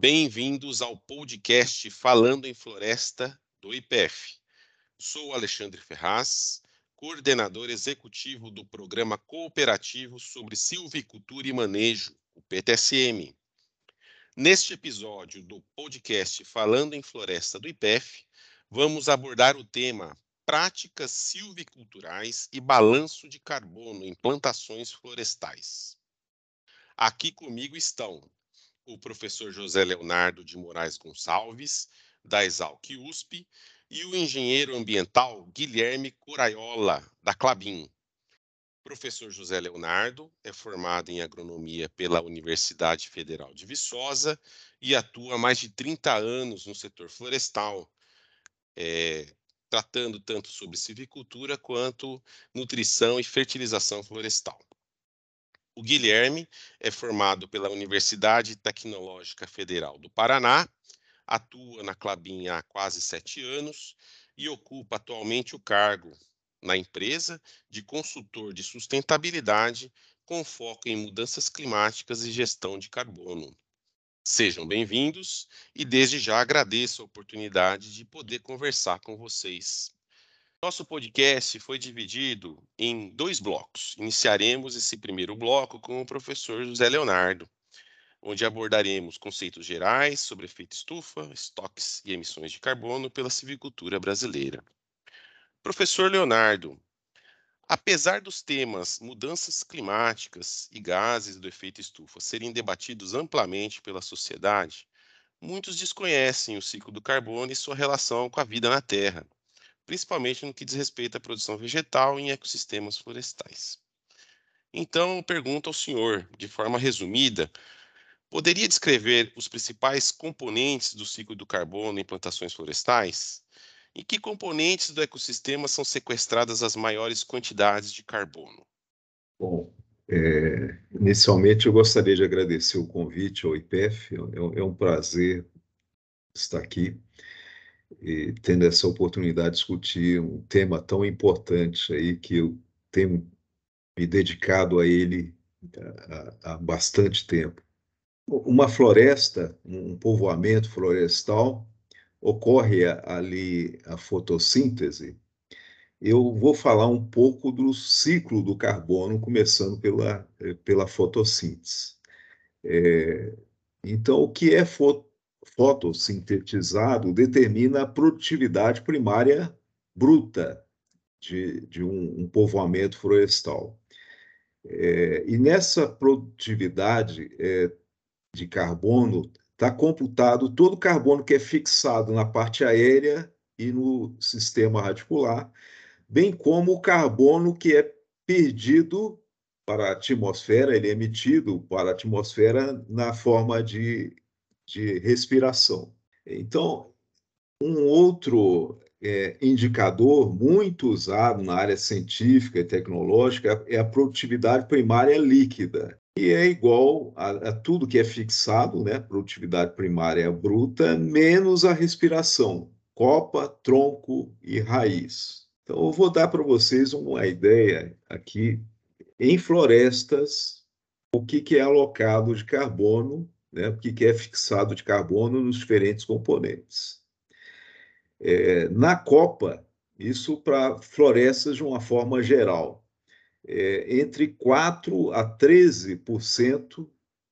Bem-vindos ao podcast Falando em Floresta do IPF. Sou Alexandre Ferraz, coordenador executivo do Programa Cooperativo sobre Silvicultura e Manejo, o PTSM. Neste episódio do podcast Falando em Floresta do IPF, vamos abordar o tema Práticas silviculturais e balanço de carbono em plantações florestais. Aqui comigo estão o professor José Leonardo de Moraes Gonçalves, da Exalc USP, e o engenheiro ambiental Guilherme Curaiola, da Clabin. O professor José Leonardo é formado em agronomia pela Universidade Federal de Viçosa e atua há mais de 30 anos no setor florestal, é, tratando tanto sobre silvicultura quanto nutrição e fertilização florestal. O Guilherme é formado pela Universidade Tecnológica Federal do Paraná, atua na Clabin há quase sete anos e ocupa atualmente o cargo na empresa de consultor de sustentabilidade com foco em mudanças climáticas e gestão de carbono. Sejam bem-vindos e desde já agradeço a oportunidade de poder conversar com vocês nosso podcast foi dividido em dois blocos. Iniciaremos esse primeiro bloco com o professor José Leonardo, onde abordaremos conceitos gerais sobre efeito estufa, estoques e emissões de carbono pela civicultura brasileira. Professor Leonardo, apesar dos temas mudanças climáticas e gases do efeito estufa serem debatidos amplamente pela sociedade, muitos desconhecem o ciclo do carbono e sua relação com a vida na Terra principalmente no que diz respeito à produção vegetal em ecossistemas florestais. Então, pergunto ao senhor, de forma resumida, poderia descrever os principais componentes do ciclo do carbono em plantações florestais? Em que componentes do ecossistema são sequestradas as maiores quantidades de carbono? Bom, é, inicialmente eu gostaria de agradecer o convite ao IPEF, é, é um prazer estar aqui e tendo essa oportunidade de discutir um tema tão importante aí que eu tenho me dedicado a ele há, há bastante tempo. Uma floresta, um povoamento florestal, ocorre ali a fotossíntese. Eu vou falar um pouco do ciclo do carbono, começando pela, pela fotossíntese. É, então, o que é foto fotossintetizado determina a produtividade primária bruta de, de um, um povoamento florestal. É, e nessa produtividade é, de carbono está computado todo o carbono que é fixado na parte aérea e no sistema radicular, bem como o carbono que é perdido para a atmosfera, ele é emitido para a atmosfera na forma de de respiração. Então, um outro é, indicador muito usado na área científica e tecnológica é a produtividade primária líquida, que é igual a, a tudo que é fixado, né? Produtividade primária bruta, menos a respiração, copa, tronco e raiz. Então, eu vou dar para vocês uma ideia aqui em florestas, o que, que é alocado de carbono né, o que é fixado de carbono nos diferentes componentes. É, na Copa, isso para florestas de uma forma geral, é, entre 4 a 13%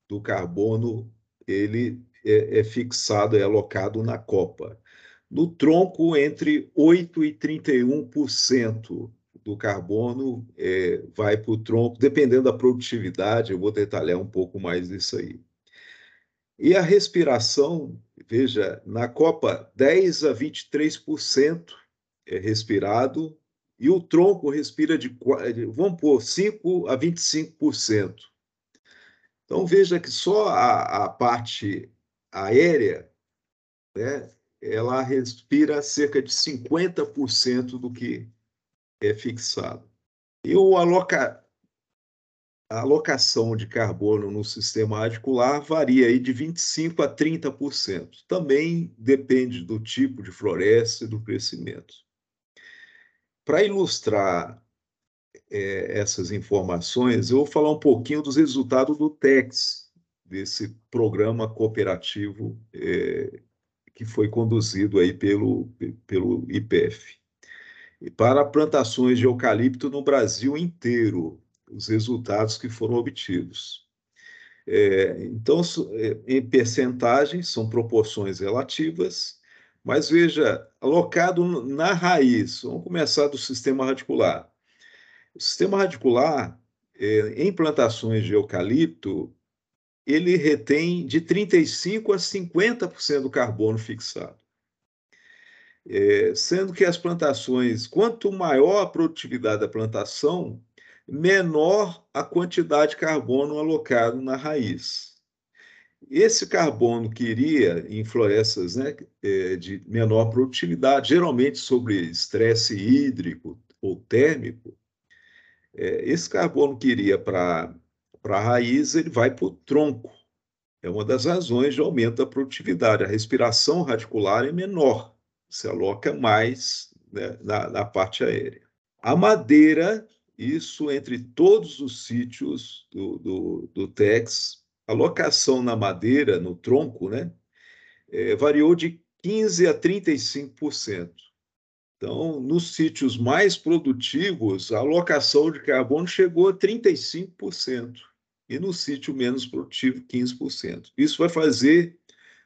do carbono ele é, é, fixado, é alocado na copa. No tronco, entre 8 e 31% do carbono é, vai para o tronco, dependendo da produtividade, eu vou detalhar um pouco mais isso aí. E a respiração, veja, na Copa, 10 a 23% é respirado, e o tronco respira de, vamos pôr, 5 a 25%. Então veja que só a, a parte aérea, né, ela respira cerca de 50% do que é fixado. E o aloca... a alocação de carbono no sistema radicular varia aí de 25% a 30%. Também depende do tipo de floresta e do crescimento. Para ilustrar é, essas informações, eu vou falar um pouquinho dos resultados do TEX, desse programa cooperativo é, que foi conduzido aí pelo, pelo IPF. E para plantações de eucalipto no Brasil inteiro, os resultados que foram obtidos. É, então, é, em percentagem, são proporções relativas, mas veja, alocado na raiz, vamos começar do sistema radicular. O sistema radicular, é, em plantações de eucalipto, ele retém de 35% a 50% do carbono fixado. É, sendo que as plantações, quanto maior a produtividade da plantação, menor a quantidade de carbono alocado na raiz. Esse carbono que iria em florestas né, é, de menor produtividade, geralmente sobre estresse hídrico ou térmico, é, esse carbono que iria para a raiz, ele vai para o tronco. É uma das razões de aumento da produtividade. A respiração radicular é menor, se aloca mais né, na, na parte aérea. A madeira, isso entre todos os sítios do, do, do TEX, a locação na madeira, no tronco, né, é, variou de 15% a 35%. Então, nos sítios mais produtivos, a alocação de carbono chegou a 35%, e no sítio menos produtivo, 15%. Isso vai fazer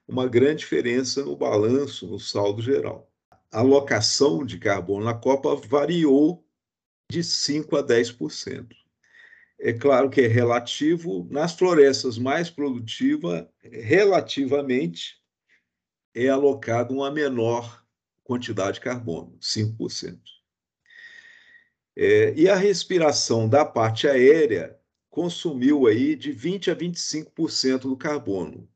uma grande diferença no balanço, no saldo geral. A alocação de carbono na copa variou de 5% a 10%. É claro que é relativo, nas florestas mais produtivas, relativamente, é alocado uma menor quantidade de carbono, 5%. É, e a respiração da parte aérea consumiu aí de 20 a 25% do carbono,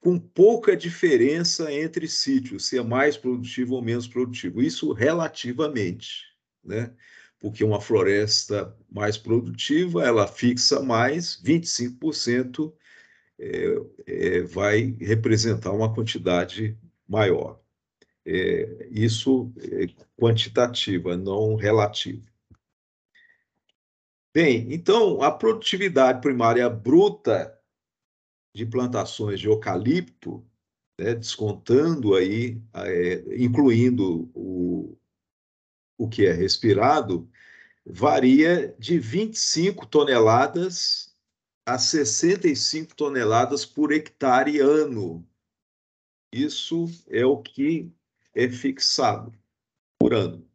com pouca diferença entre sítios, se é mais produtivo ou menos produtivo. Isso relativamente, né? Porque uma floresta mais produtiva, ela fixa mais, 25% é, é, vai representar uma quantidade maior. É, isso é quantitativa, não relativa. Bem, então, a produtividade primária bruta de plantações de eucalipto, né, descontando aí, é, incluindo o, o que é respirado, varia de 25 toneladas a 65 toneladas por hectare ano. Isso é o que é fixado por ano.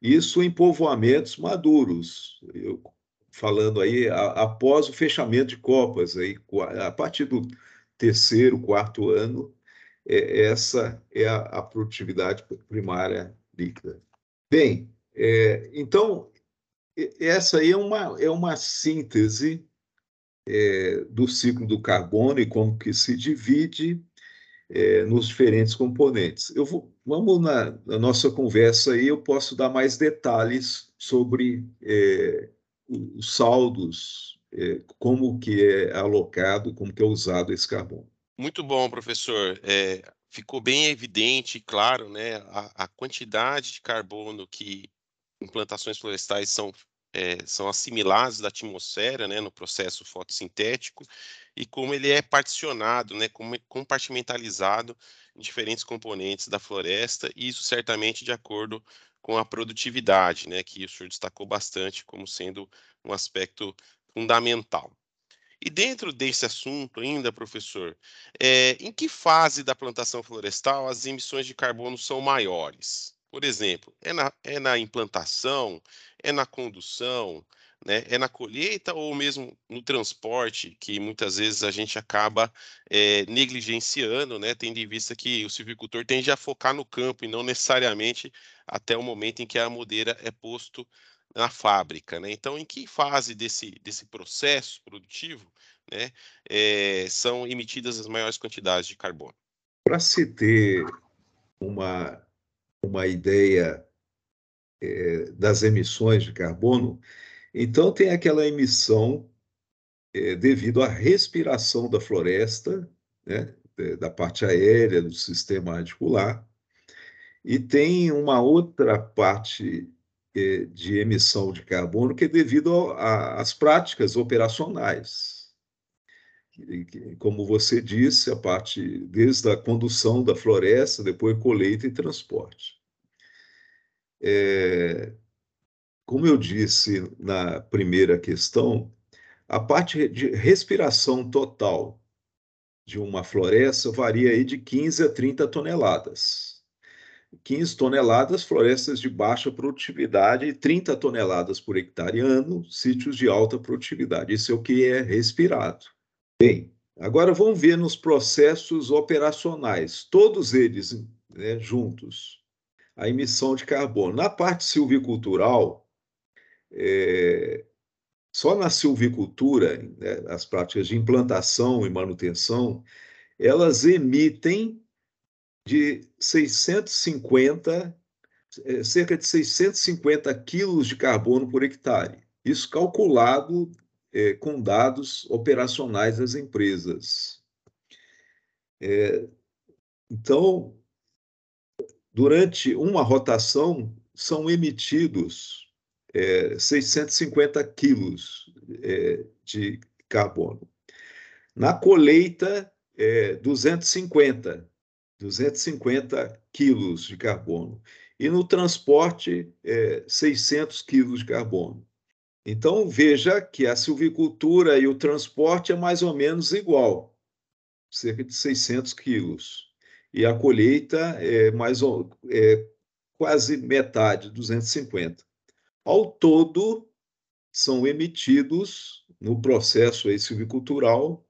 Isso em povoamentos maduros, eu, falando aí a, após o fechamento de copas, aí, a partir do terceiro, quarto ano, é, essa é a, a, produtividade primária líquida. Bem, é, então, essa aí é uma, é uma síntese é, do ciclo do carbono e como que se divide é, nos diferentes componentes. Eu vou, vamos na, na, nossa conversa aí, eu posso dar mais detalhes sobre é, os saldos, é, como que é alocado, como que é usado esse carbono. Muito bom, professor. É, ficou bem evidente, claro, né, a, a quantidade de carbono que implantações florestais são é, são assimilados da atmosfera, né, no processo fotossintético, e como ele é particionado, né, como é compartimentalizado em diferentes componentes da floresta, e isso certamente de acordo com a produtividade, né, que o senhor destacou bastante como sendo um aspecto fundamental. E dentro desse assunto ainda, professor, é, em que fase da plantação florestal as emissões de carbono são maiores? Por exemplo, é na, é na implantação, é na condução, né? É na colheita ou mesmo no transporte, que muitas vezes a gente acaba é, negligenciando, né? Tendo em vista que o silvicultor tende a focar no campo e não necessariamente até o momento em que a mudeira é posto na fábrica, né? Então, em que fase desse, desse processo produtivo né, é, são emitidas as maiores quantidades de carbono? Para se ter uma, uma ideia é, das emissões de carbono, então tem aquela emissão é, devido à respiração da floresta, né, da parte aérea do sistema radicular, e tem uma outra parte de emissão de carbono que é devido às práticas operacionais. Como você disse, a parte desde a condução da floresta, depois colheita e transporte. É, como eu disse na primeira questão, a parte de respiração total de uma floresta varia aí de 15 a 30 toneladas. 15 toneladas, florestas de baixa produtividade, e 30 toneladas por hectare ano, sítios de alta produtividade. Isso é o que é respirado. Bem, agora vamos ver nos processos operacionais, todos eles né, juntos, a emissão de carbono. Na parte silvicultural, é, só na silvicultura, né, as práticas de implantação e manutenção, elas emitem de 650, é, cerca de 650 quilos de carbono por hectare. Isso calculado é, com dados operacionais das empresas. É, então, durante uma rotação, são emitidos é, 650 quilos é, de carbono. Na colheita, é, 250, 250 quilos de carbono. E no transporte, é, 600 quilos de carbono. Então, veja que a silvicultura e o transporte é mais ou menos igual, cerca de 600 quilos. E a colheita é, mais, é quase metade, 250. Ao todo, são emitidos no processo silvicultural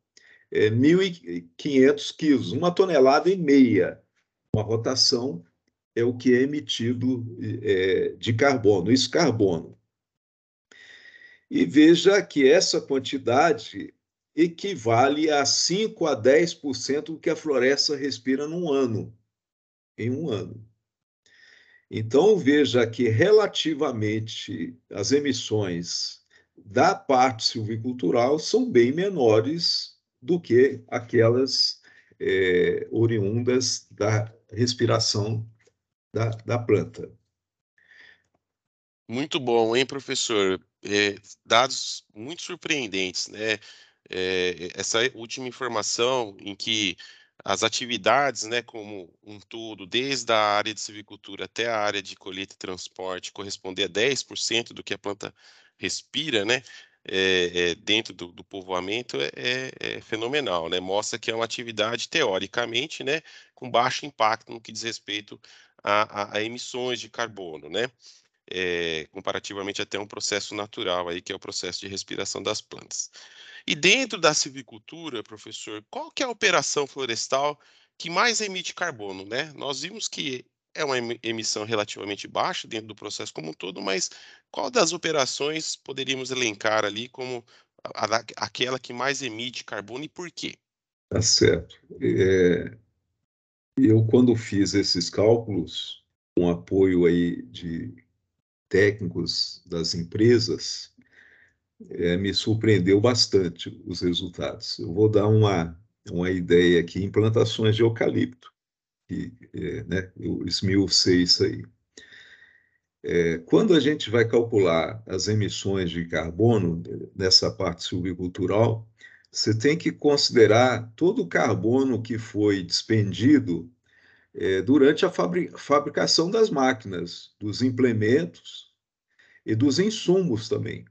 é, 1.500 quilos, uma tonelada e meia. Uma rotação é o que é emitido é, de carbono, isso carbono. E veja que essa quantidade equivale a 5 a 10% do que a floresta respira num ano, em um ano. Então, veja que, relativamente, as emissões da parte silvicultural são bem menores do que aquelas é, oriundas da respiração da, da planta. Muito bom, hein, professor? É, dados muito surpreendentes, né? É, essa última informação em que as atividades, né, como um todo, desde a área de silvicultura até a área de colheita e transporte, corresponder a 10% do que a planta respira, né, é, é, dentro do, do povoamento é, é, é, fenomenal, né, mostra que é uma atividade, teoricamente, né, com baixo impacto no que diz respeito a, a, a emissões de carbono, né, é, comparativamente até um processo natural aí, que é o processo de respiração das plantas. E dentro da silvicultura, professor, qual que é a operação florestal que mais emite carbono, né? Nós vimos que é uma emissão relativamente baixa dentro do processo como um todo, mas qual das operações poderíamos elencar ali como a, a, aquela que mais emite carbono e por quê? Tá certo. É, eu, quando fiz esses cálculos, com apoio aí de técnicos das empresas, é, me surpreendeu bastante os resultados. Eu vou dar uma, uma ideia aqui: implantações de eucalipto, que, é, né, eu isso aí. É, quando a gente vai calcular as emissões de carbono nessa parte silvicultural, você tem que considerar todo o carbono que foi despendido é, durante a fabricação das máquinas, dos implementos e dos insumos também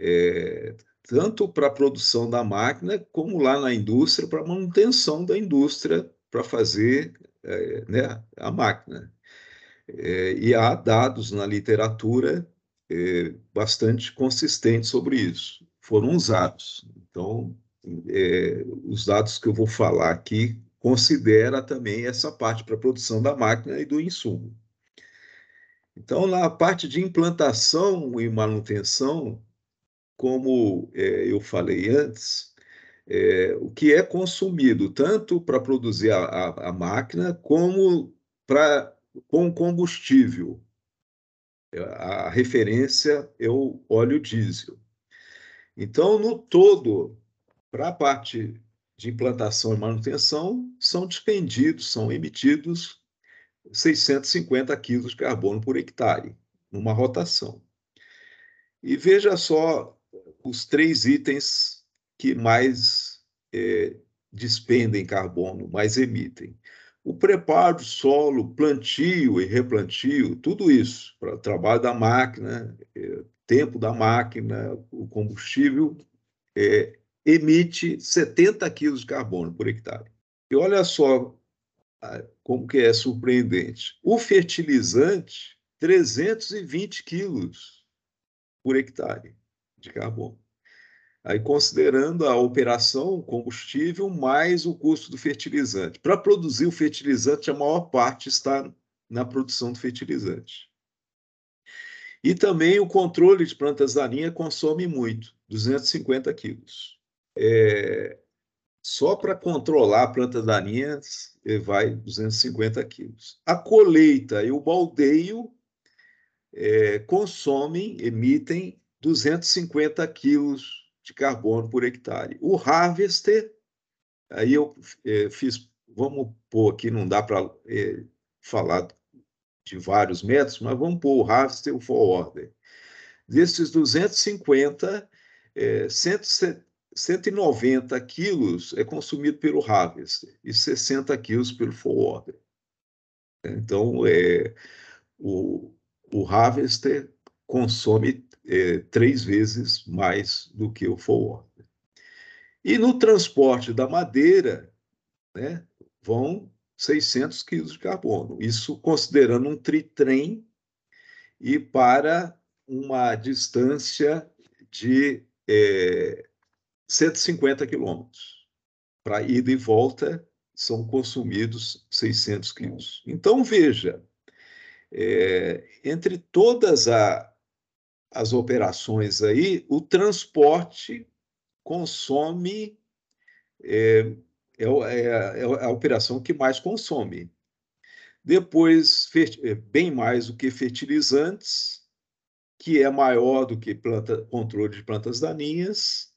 é, tanto para a produção da máquina, como lá na indústria, para a manutenção da indústria, para fazer é, né, a máquina. É, e há dados na literatura é, bastante consistentes sobre isso. Foram usados. Então, é, os dados que eu vou falar aqui considera também essa parte para a produção da máquina e do insumo. Então, na parte de implantação e manutenção, como é, eu falei antes, é, o que é consumido tanto para produzir a, a, a, máquina como para com combustível. A referência é o óleo diesel. Então, no todo, para a parte de implantação e manutenção, são despendidos, são emitidos 650 quilos de carbono por hectare, numa rotação. E veja só os três itens que mais é, despendem carbono, mais emitem. O preparo do solo, plantio e replantio, tudo isso, para o trabalho da máquina, é, tempo da máquina, o combustível, é, emite 70 quilos de carbono por hectare. E olha só como que é surpreendente. O fertilizante, 320 quilos por hectare de carbono. Aí, considerando a operação, combustível, mais o custo do fertilizante. Para produzir o fertilizante, a maior parte está na produção do fertilizante. E também o controle de plantas daninhas consome muito, 250 quilos. É, só para controlar plantas daninhas vai 250 quilos. A colheita e o baldeio é, consomem, emitem 250 quilos de carbono por hectare. O harvester, aí eu é, fiz, vamos pôr aqui, não dá para é, falar de vários métodos, mas vamos pôr o harvester e o forwarder. Desses 250, é, 190 quilos é consumido pelo harvester e 60 quilos pelo forwarder. Então, é, o, o harvester consome é, três vezes mais do que o forwarder. E no transporte da madeira, né, vão 600 quilos de carbono. Isso considerando um tritrem e para uma distância de é, 150 quilômetros. Para ida e volta, são consumidos 600 quilos. Então, veja, é, entre todas a, as operações aí, o transporte consome, é, é, é, é a operação que mais consome. Depois, é, bem mais do que fertilizantes, que é maior do que planta, controle de plantas daninhas,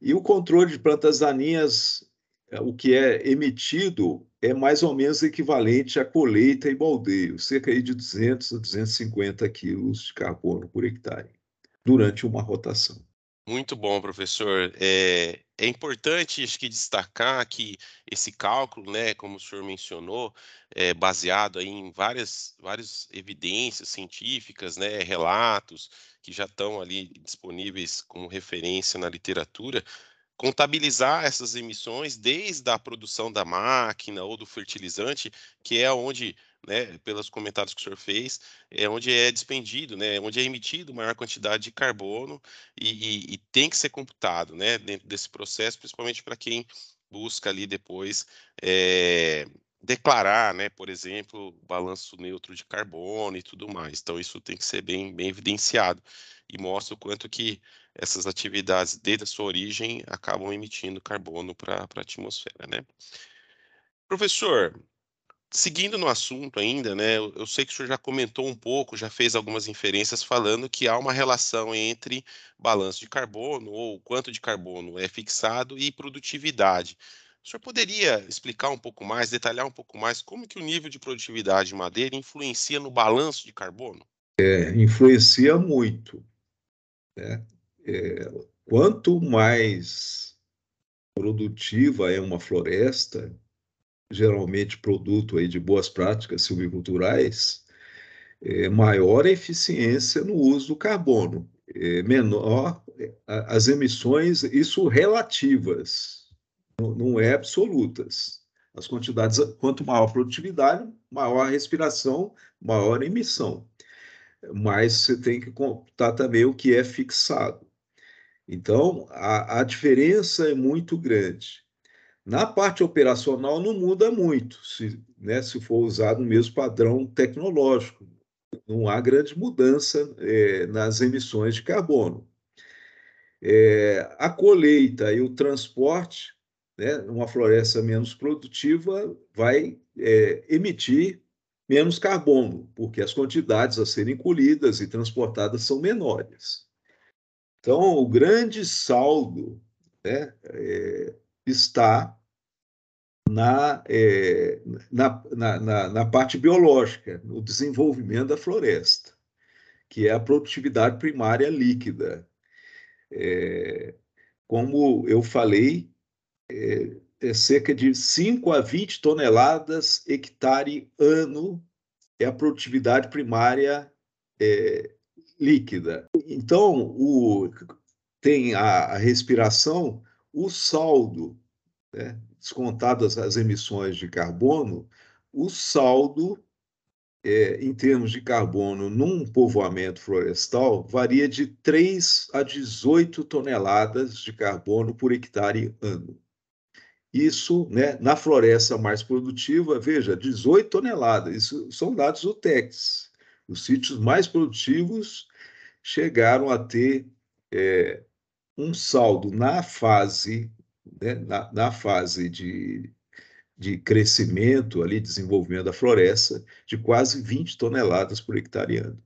e o controle de plantas daninhas, é, o que é emitido, é mais ou menos equivalente à colheita e baldeio, cerca de 200 a 250 quilos de carbono por hectare, durante uma rotação. Muito bom, professor. É, é importante, acho que, destacar que esse cálculo, né, como o senhor mencionou, é baseado em várias, várias evidências científicas, né, relatos que já estão ali disponíveis como referência na literatura, contabilizar essas emissões desde a produção da máquina ou do fertilizante, que é onde, né, pelos comentários que o senhor fez, é onde é despendido, né, onde é emitido maior quantidade de carbono e, e, e tem que ser computado, né, dentro desse processo, principalmente para quem busca ali depois é, declarar, né, por exemplo, balanço neutro de carbono e tudo mais. Então isso tem que ser bem, bem evidenciado e mostra o quanto que essas atividades, desde a sua origem, acabam emitindo carbono para a atmosfera, né? Professor, seguindo no assunto ainda, né, eu, sei que o senhor já comentou um pouco, já fez algumas inferências falando que há uma relação entre balanço de carbono, ou quanto de carbono é fixado, e produtividade. O senhor poderia explicar um pouco mais, detalhar um pouco mais como que o nível de produtividade de madeira influencia no balanço de carbono? É, influencia muito. Né? É, quanto mais produtiva é uma floresta, geralmente produto aí de boas práticas silviculturais, é, maior a eficiência no uso do carbono, é, menor as emissões, isso relativas, não, não é absolutas. As quantidades, quanto maior a produtividade, maior a respiração, maior a emissão. Mas você tem que contar também o que é fixado. Então, a, a diferença é muito grande. Na parte operacional não muda muito, se, né, se for usado o mesmo padrão tecnológico. Não há grande mudança é, nas emissões de carbono. É, a colheita e o transporte, né, uma floresta menos produtiva, vai é, emitir menos carbono, porque as quantidades a serem colhidas e transportadas são menores. Então, o grande saldo né, é, está na, é, na, na, na, parte biológica, no desenvolvimento da floresta, que é a produtividade primária líquida. É, como eu falei, é, é cerca de 5 a 20 toneladas hectare ano é a produtividade primária é, líquida. Então, o, tem a, a respiração, o saldo, né, descontadas as emissões de carbono, o saldo é, em termos de carbono num povoamento florestal varia de 3 a 18 toneladas de carbono por hectare ano. Isso, né, na floresta mais produtiva, veja, 18 toneladas, isso são dados do TEX. Os sítios mais produtivos chegaram a ter é, um saldo na fase né, na, na fase de, de crescimento, ali, desenvolvimento da floresta, de quase 20 toneladas por hectare ano.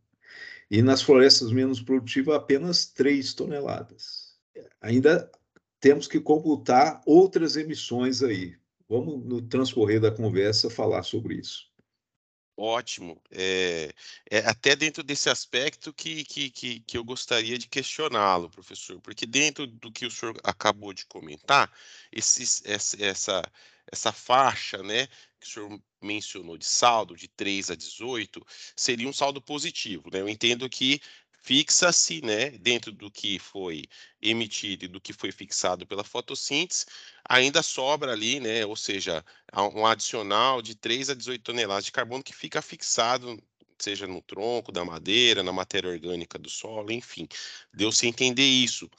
E nas florestas menos produtivas, apenas 3 toneladas. Ainda temos que computar outras emissões aí. Vamos, no transcorrer da conversa, falar sobre isso. Ótimo. É, é, até dentro desse aspecto que, que, que, que eu gostaria de questioná-lo, professor, porque dentro do que o senhor acabou de comentar, esses, essa, essa, essa faixa né, que o senhor mencionou de saldo, de 3 a 18, seria um saldo positivo. Né? Eu entendo que fixa-se, né, dentro do que foi emitido e do que foi fixado pela fotossíntese, ainda sobra ali, né, ou seja, um adicional de 3 a 18 toneladas de carbono que fica fixado, seja no tronco da madeira, na matéria orgânica do solo, enfim, deu-se entender isso.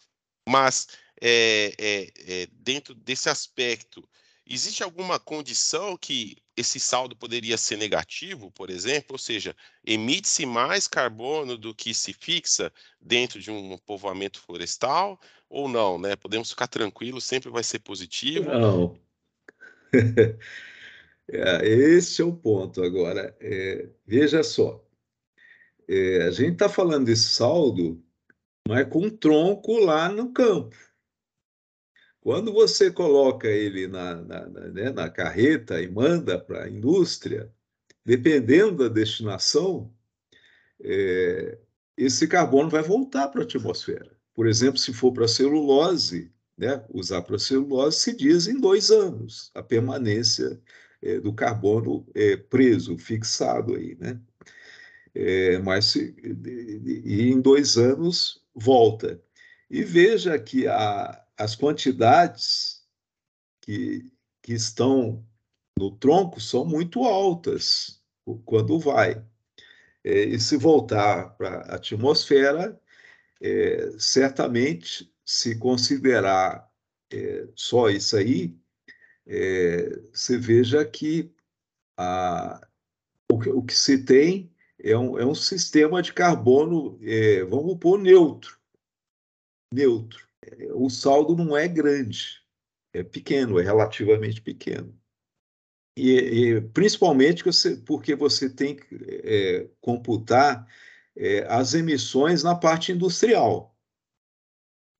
Mas é, é, é, dentro desse aspecto, existe alguma condição que esse saldo poderia ser negativo, por exemplo, ou seja, emite-se mais carbono do que se fixa dentro de um povoamento florestal ou não, né? Podemos ficar tranquilos, sempre vai ser positivo. Não. é, esse é o ponto. Agora, é, veja só, é, a gente está falando desse saldo, mas com um tronco lá no campo. Quando você coloca ele na, na, na, né, na carreta e manda para a indústria, dependendo da destinação, é, esse carbono vai voltar para a atmosfera. Por exemplo, se for para celulose, né, usar para celulose, se diz em dois anos a permanência é, do carbono é, preso, fixado aí, né? É, mas se, e em dois anos volta. E veja que a, as quantidades que, que estão no tronco são muito altas quando vai. É, e se voltar para a atmosfera, é, certamente, se considerar é, só isso aí, é, você veja que a, o, que, o que se tem é um, é um sistema de carbono, é, vamos pôr neutro. Neutro o saldo não é grande, é pequeno, é relativamente pequeno. E, e principalmente você, porque você tem que é, computar é, as emissões na parte industrial.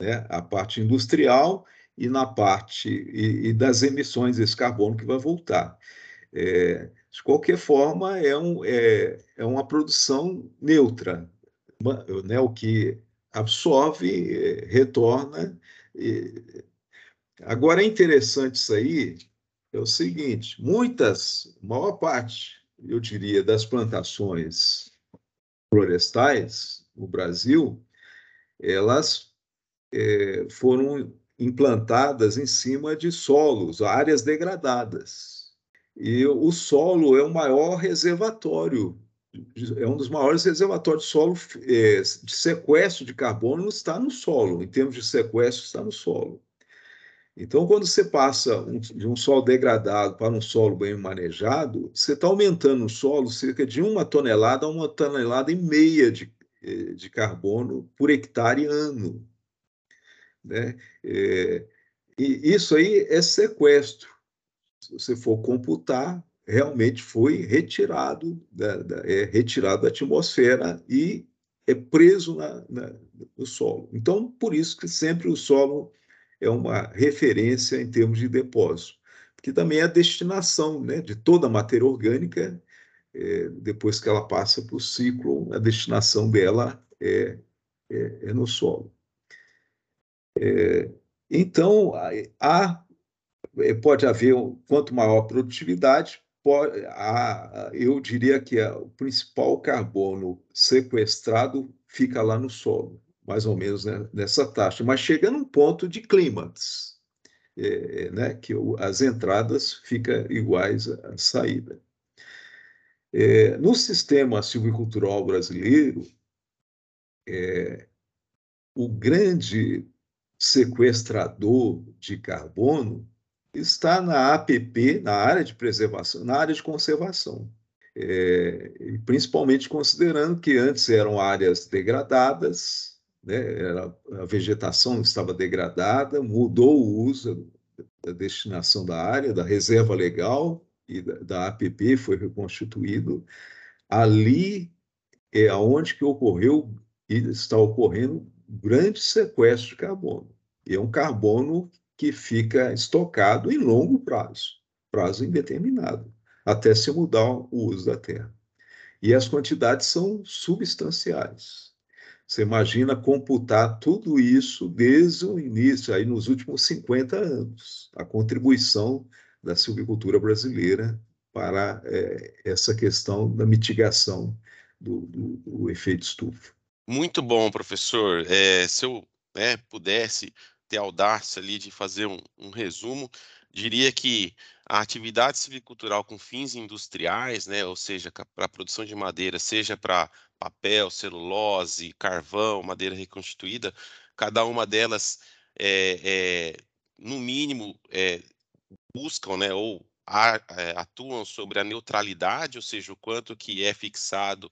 Né? A parte industrial e na parte e, e das emissões desse carbono que vai voltar. É, de qualquer forma, é, um, é, é uma produção neutra, né? o que absorve, retorna. Agora é interessante isso aí, é o seguinte: muitas, maior parte, eu diria, das plantações florestais no Brasil, elas é, foram implantadas em cima de solos, áreas degradadas. E o solo é o maior reservatório é um dos maiores reservatórios de solo é, de sequestro de carbono está no solo, em termos de sequestro está no solo. Então, quando você passa um, de um solo degradado para um solo bem manejado, você está aumentando o solo cerca de uma tonelada a uma tonelada e meia de, é, de carbono por hectare ano. Né? É, e isso aí é sequestro. Se você for computar, realmente foi retirado da, da, é retirado da atmosfera e é preso na, na, no solo. Então, por isso que sempre o solo é uma referência em termos de depósito, porque também é a destinação né, de toda a matéria orgânica, é, depois que ela passa para o ciclo, a destinação dela é, é, é no solo. É, então, há, é, pode haver, quanto maior a produtividade, há, eu diria que o principal carbono sequestrado fica lá no solo, mais ou menos né, nessa taxa, mas chega num ponto de clímax, é, né, que as entradas ficam iguais à saída. É, no sistema silvicultural brasileiro, é, o grande sequestrador de carbono está na APP, na área de preservação, na área de conservação. É, principalmente considerando que antes eram áreas degradadas, né, era, a vegetação estava degradada, mudou o uso da destinação da área, da reserva legal e da, da APP foi reconstituído. Ali é onde que ocorreu e está ocorrendo grande sequestro de carbono. E é um carbono que fica estocado em longo prazo, prazo indeterminado, até se mudar o uso da terra. E as quantidades são substanciais. Você imagina computar tudo isso desde o início, aí nos últimos 50 anos, a contribuição da silvicultura brasileira para é, essa questão da mitigação do, do, do efeito estufa. Muito bom, professor. É, se eu né, pudesse ter audácia ali de fazer um, um resumo, diria que a atividade silvicultural com fins industriais, né, ou seja, para produção de madeira, seja para papel, celulose, carvão, madeira reconstituída, cada uma delas, é, é, no mínimo, é, buscam, né, ou atuam sobre a neutralidade, ou seja, o quanto que é fixado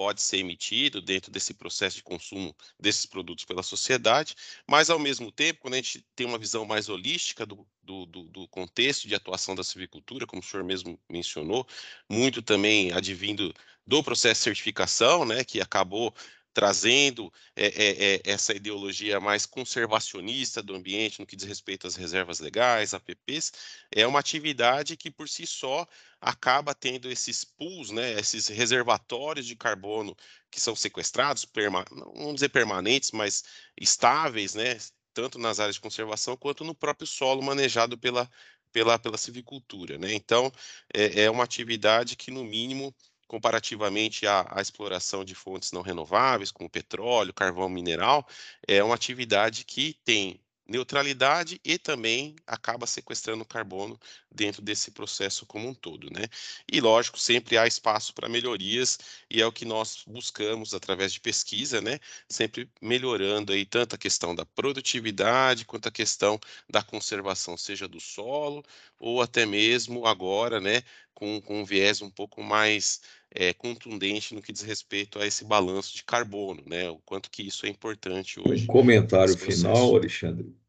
pode ser emitido dentro desse processo de consumo desses produtos pela sociedade, mas, ao mesmo tempo, quando a gente tem uma visão mais holística do, do, do, do contexto de atuação da silvicultura, como o senhor mesmo mencionou, muito também advindo do processo de certificação, né, que acabou trazendo é, é, é, essa ideologia mais conservacionista do ambiente no que diz respeito às reservas legais, APPs, é uma atividade que por si só acaba tendo esses pools, né, esses reservatórios de carbono que são sequestrados, não vamos dizer permanentes, mas estáveis, né, tanto nas áreas de conservação quanto no próprio solo manejado pela, pela, pela civicultura. Né? Então, é, é uma atividade que, no mínimo, comparativamente à, à, exploração de fontes não renováveis, como petróleo, carvão mineral, é uma atividade que tem neutralidade e também acaba sequestrando carbono dentro desse processo como um todo, né? E lógico, sempre há espaço para melhorias e é o que nós buscamos através de pesquisa, né? Sempre melhorando aí tanto a questão da produtividade quanto a questão da conservação, seja do solo ou até mesmo agora, né? Com, com um viés um pouco mais é, contundente no que diz respeito a esse balanço de carbono, né? O quanto que isso é importante hoje. Um comentário final, Alexandre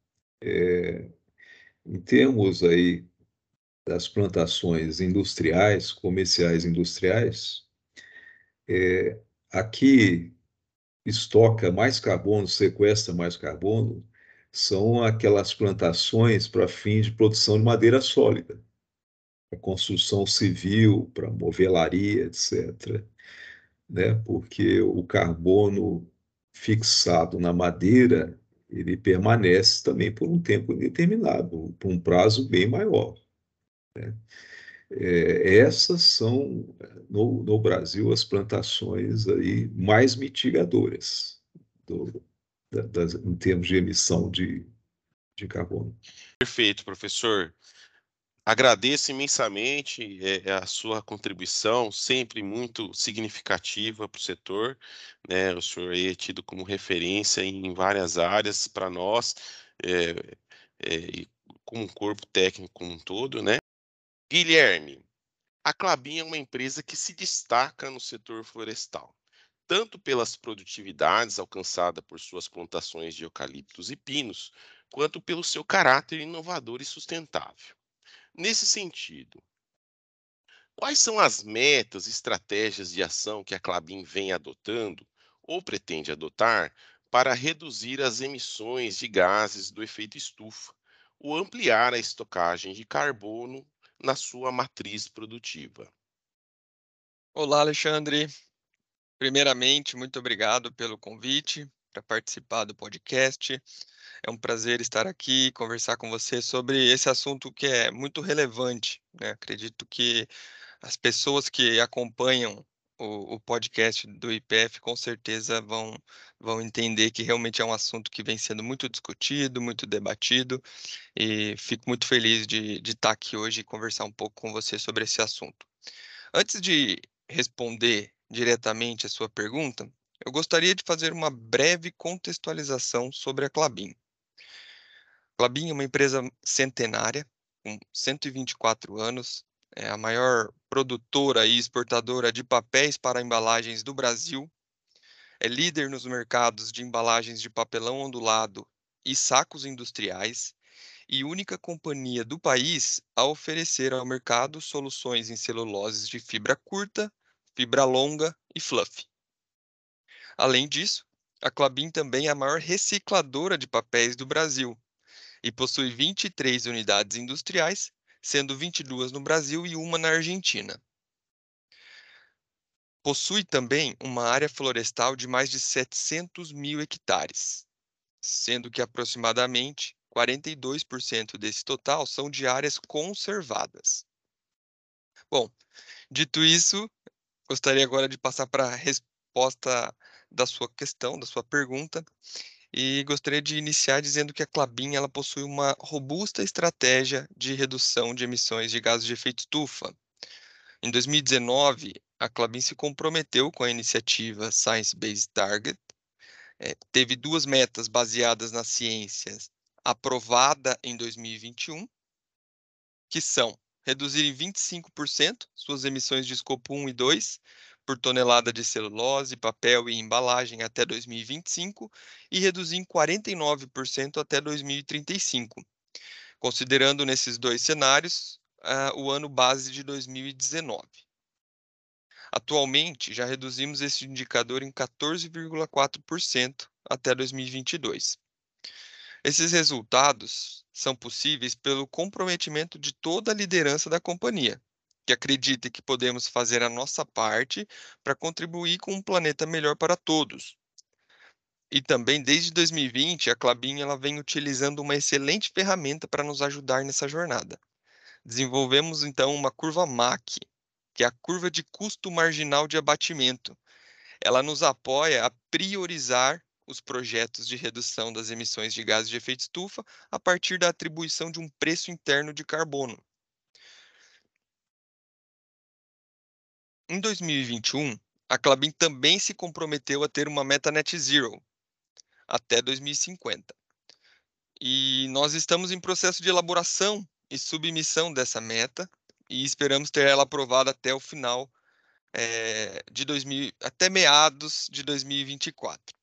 é, em termos aí das plantações industriais, comerciais industriais, é, aqui estoca mais carbono, sequestra mais carbono, são aquelas plantações para fins de produção de madeira sólida, para construção civil, para movelaria, etc. Né? Porque o carbono fixado na madeira ele permanece também por um tempo indeterminado, por um prazo bem maior. Né? É, essas são, no, no, Brasil, as plantações aí mais mitigadoras do, da, das, em termos de emissão de, de carbono. Perfeito, professor. Agradeço imensamente é, a sua contribuição, sempre muito significativa para o setor. Né? O senhor é tido como referência em várias áreas para nós, é, é, como corpo técnico como um todo. Né? Guilherme, a Clabin é uma empresa que se destaca no setor florestal tanto pelas produtividades alcançadas por suas plantações de eucaliptos e pinos, quanto pelo seu caráter inovador e sustentável. Nesse sentido, quais são as metas e estratégias de ação que a Clabin vem adotando ou pretende adotar para reduzir as emissões de gases do efeito estufa ou ampliar a estocagem de carbono na sua matriz produtiva? Olá, Alexandre. Primeiramente, muito obrigado pelo convite para participar do podcast. É um prazer estar aqui e conversar com você sobre esse assunto que é muito relevante. Né? Acredito que as pessoas que acompanham o, o, podcast do IPF com certeza vão, vão entender que realmente é um assunto que vem sendo muito discutido, muito debatido, e fico muito feliz de, de estar aqui hoje e conversar um pouco com você sobre esse assunto. Antes de responder diretamente a sua pergunta, eu gostaria de fazer uma breve contextualização sobre a Clabin. Clabin é uma empresa centenária, com 124 anos, é a maior produtora e exportadora de papéis para embalagens do Brasil, é líder nos mercados de embalagens de papelão ondulado e sacos industriais e única companhia do país a oferecer ao mercado soluções em celuloses de fibra curta fibra longa e fluff. Além disso, a Clabin também é a maior recicladora de papéis do Brasil e possui 23 unidades industriais, sendo 22 no Brasil e uma na Argentina. Possui também uma área florestal de mais de 700 mil hectares, sendo que aproximadamente 42% desse total são de áreas conservadas. Bom, dito isso, Gostaria agora de passar para a resposta da sua questão, da sua pergunta, e gostaria de iniciar dizendo que a Clabin ela possui uma robusta estratégia de redução de emissões de gases de efeito estufa. Em 2019, a Clabin se comprometeu com a iniciativa Science Based Target, é, teve duas metas baseadas nas ciências aprovada em 2021, que são reduzir em 25% suas emissões de escopo 1 e 2 por tonelada de celulose, papel e embalagem até 2025 e reduzir em 49% até 2035, considerando nesses dois cenários uh, o ano base de 2019. Atualmente, já reduzimos esse indicador em 14,4% até 2022. Esses resultados são possíveis pelo comprometimento de toda a liderança da companhia, que acredita que podemos fazer a nossa parte para contribuir com um planeta melhor para todos. E também, desde 2020, a Clabin ela vem utilizando uma excelente ferramenta para nos ajudar nessa jornada. Desenvolvemos, então, uma curva MAC, que é a curva de custo marginal de abatimento. Ela nos apoia a priorizar os projetos de redução das emissões de gases de efeito estufa a partir da atribuição de um preço interno de carbono. Em 2021, a Clabin também se comprometeu a ter uma meta net zero até 2050. E nós estamos em processo de elaboração e submissão dessa meta e esperamos ter ela aprovada até o final é, de 2000, até meados de 2024.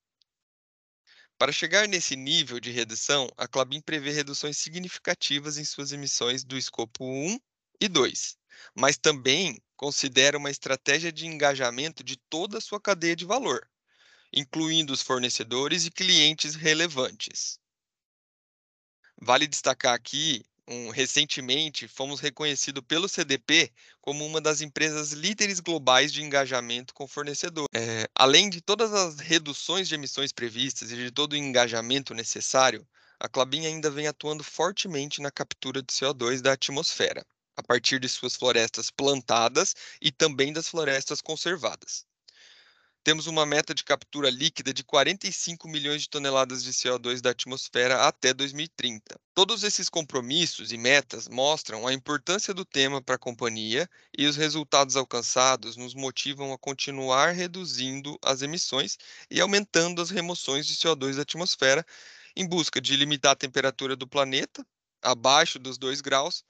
Para chegar nesse nível de redução, a Clabin prevê reduções significativas em suas emissões do escopo 1 e 2, mas também considera uma estratégia de engajamento de toda a sua cadeia de valor, incluindo os fornecedores e clientes relevantes. Vale destacar aqui um, recentemente fomos reconhecidos pelo CDP como uma das empresas líderes globais de engajamento com fornecedor. É, além de todas as reduções de emissões previstas e de todo o engajamento necessário, a Clabin ainda vem atuando fortemente na captura de CO2 da atmosfera, a partir de suas florestas plantadas e também das florestas conservadas temos uma meta de captura líquida de 45 milhões de toneladas de CO2 da atmosfera até 2030. Todos esses compromissos e metas mostram a importância do tema para a companhia e os resultados alcançados nos motivam a continuar reduzindo as emissões e aumentando as remoções de CO2 da atmosfera em busca de limitar a temperatura do planeta abaixo dos 2 graus,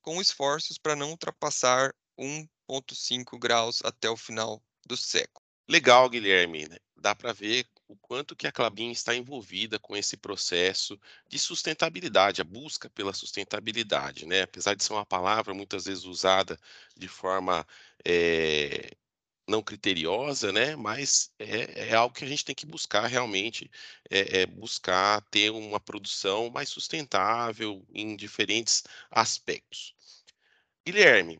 com esforços para não ultrapassar 1,5 graus até o final do século. Legal, Guilherme. Né? Dá para ver o quanto que a Clabin está envolvida com esse processo de sustentabilidade, a busca pela sustentabilidade, né? Apesar de ser uma palavra muitas vezes usada de forma é, não criteriosa, né? Mas é, é, algo que a gente tem que buscar realmente, é, é buscar ter uma produção mais sustentável em diferentes aspectos. Guilherme,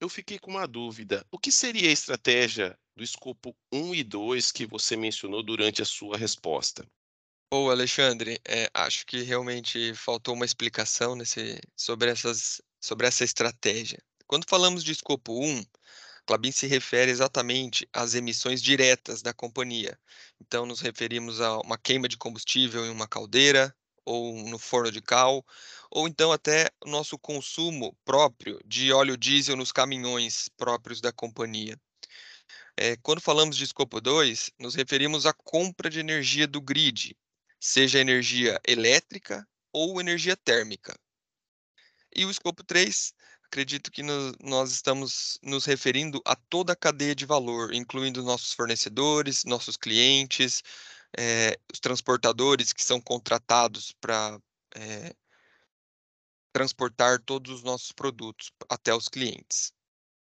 eu fiquei com uma dúvida. O que seria a estratégia do escopo 1 e 2 que você mencionou durante a sua resposta? Ô, Alexandre, é, acho que realmente faltou uma explicação nesse, sobre, essas, sobre essa estratégia. Quando falamos de escopo 1, Clabin se refere exatamente às emissões diretas da companhia. Então, nos referimos a uma queima de combustível em uma caldeira, ou no forno de cal, ou então até o nosso consumo próprio de óleo diesel nos caminhões próprios da companhia. É, quando falamos de escopo 2, nos referimos à compra de energia do grid, seja energia elétrica ou energia térmica. E o escopo 3, acredito que no, nós estamos nos referindo a toda a cadeia de valor, incluindo nossos fornecedores, nossos clientes, é, os transportadores que são contratados para é, transportar todos os nossos produtos até os clientes.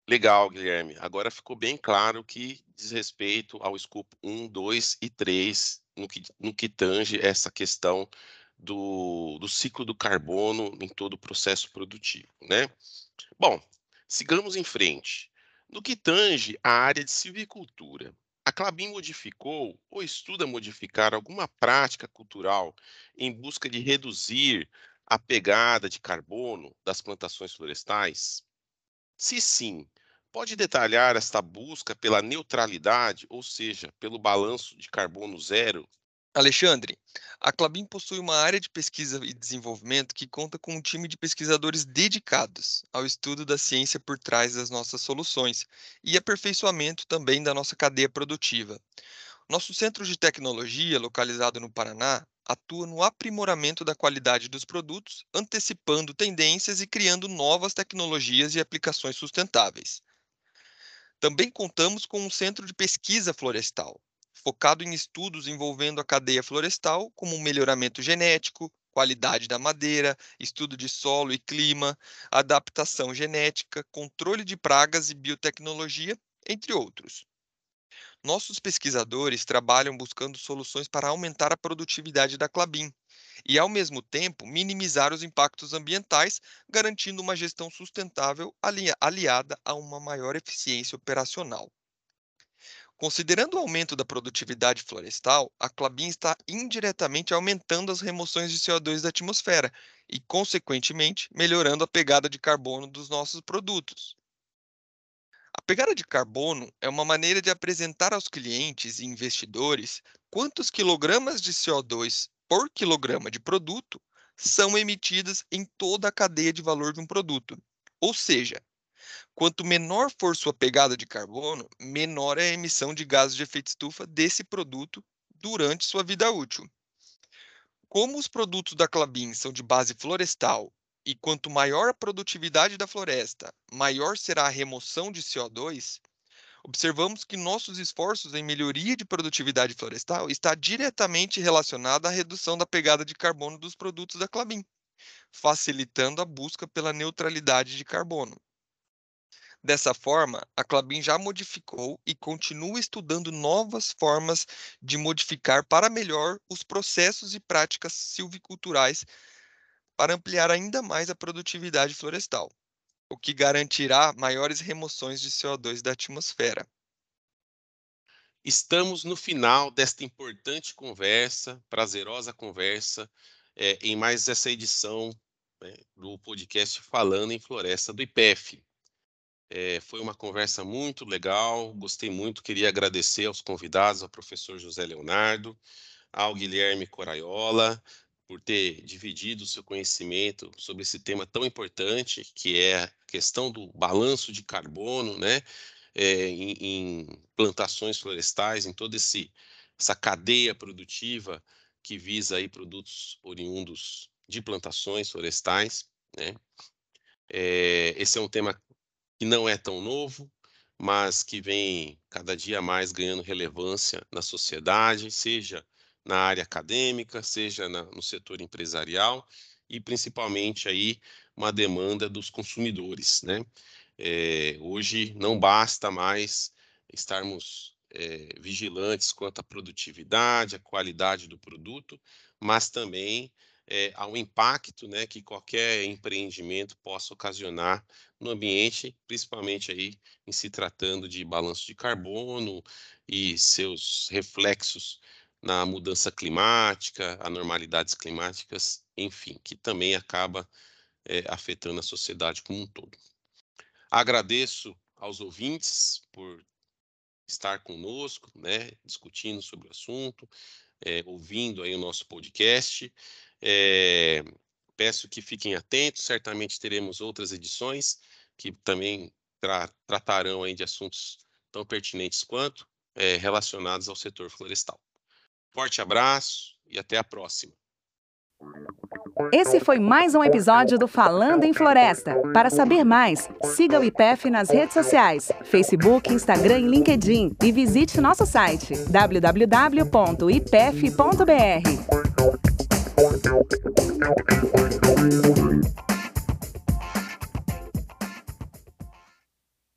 Legal, Guilherme. Agora ficou bem claro que diz respeito ao escopo 1, 2 e 3, no que, no que tange essa questão do, do ciclo do carbono em todo o processo produtivo, né? Bom, sigamos em frente. No que tange a área de silvicultura, a Clabin modificou ou estuda modificar alguma prática cultural em busca de reduzir a pegada de carbono das plantações florestais? Se sim, pode detalhar esta busca pela neutralidade, ou seja, pelo balanço de carbono zero Alexandre, a Clabin possui uma área de pesquisa e desenvolvimento que conta com um time de pesquisadores dedicados ao estudo da ciência por trás das nossas soluções e aperfeiçoamento também da nossa cadeia produtiva. Nosso centro de tecnologia, localizado no Paraná, atua no aprimoramento da qualidade dos produtos, antecipando tendências e criando novas tecnologias e aplicações sustentáveis. Também contamos com um centro de pesquisa florestal, focado em estudos envolvendo a cadeia florestal, como melhoramento genético, qualidade da madeira, estudo de solo e clima, adaptação genética, controle de pragas e biotecnologia, entre outros. Nossos pesquisadores trabalham buscando soluções para aumentar a produtividade da Clabin e, ao mesmo tempo, minimizar os impactos ambientais, garantindo uma gestão sustentável aliada a uma maior eficiência operacional. Considerando o aumento da produtividade florestal, a Clabin está indiretamente aumentando as remoções de CO2 da atmosfera e, consequentemente, melhorando a pegada de carbono dos nossos produtos. A pegada de carbono é uma maneira de apresentar aos clientes e investidores quantos quilogramas de CO2 por quilograma de produto são emitidos em toda a cadeia de valor de um produto. Ou seja, Quanto menor for sua pegada de carbono, menor é a emissão de gases de efeito estufa desse produto durante sua vida útil. Como os produtos da Clabin são de base florestal e quanto maior a produtividade da floresta, maior será a remoção de CO2, observamos que nossos esforços em melhoria de produtividade florestal está diretamente relacionado à redução da pegada de carbono dos produtos da Clabin, facilitando a busca pela neutralidade de carbono. Dessa forma, a Clabin já modificou e continua estudando novas formas de modificar para melhor os processos e práticas silviculturais para ampliar ainda mais a produtividade florestal, o que garantirá maiores remoções de CO2 da atmosfera. Estamos no final desta importante conversa, prazerosa conversa, é, em mais essa edição né, do podcast Falando em Floresta do IPEF. É, foi uma conversa muito legal, gostei muito. Queria agradecer aos convidados, ao professor José Leonardo, ao Guilherme Coraiola, por ter dividido o seu conhecimento sobre esse tema tão importante, que é a questão do balanço de carbono, né, é, em, em, plantações florestais, em toda esse, essa cadeia produtiva que visa aí produtos oriundos de plantações florestais, né. É, esse é um tema que não é tão novo, mas que vem cada dia mais ganhando relevância na sociedade, seja na área acadêmica, seja na, no setor empresarial e principalmente aí uma demanda dos consumidores, né? É, hoje não basta mais estarmos é, vigilantes quanto à produtividade, à qualidade do produto, mas também é, ao impacto né, que qualquer empreendimento possa ocasionar no ambiente, principalmente aí em se tratando de balanço de carbono e seus reflexos na mudança climática, anormalidades climáticas, enfim, que também acaba é, afetando a sociedade como um todo. Agradeço aos ouvintes por estar conosco, né, discutindo sobre o assunto, é, ouvindo aí o nosso podcast. É, peço que fiquem atentos, certamente teremos outras edições que também tra tratarão aí de assuntos tão pertinentes quanto é, relacionados ao setor florestal. Forte abraço e até a próxima. Esse foi mais um episódio do Falando em Floresta. Para saber mais, siga o IPEF nas redes sociais, Facebook, Instagram e LinkedIn e visite nosso site www.ipef.br. point out, point out, and I know you'll agree.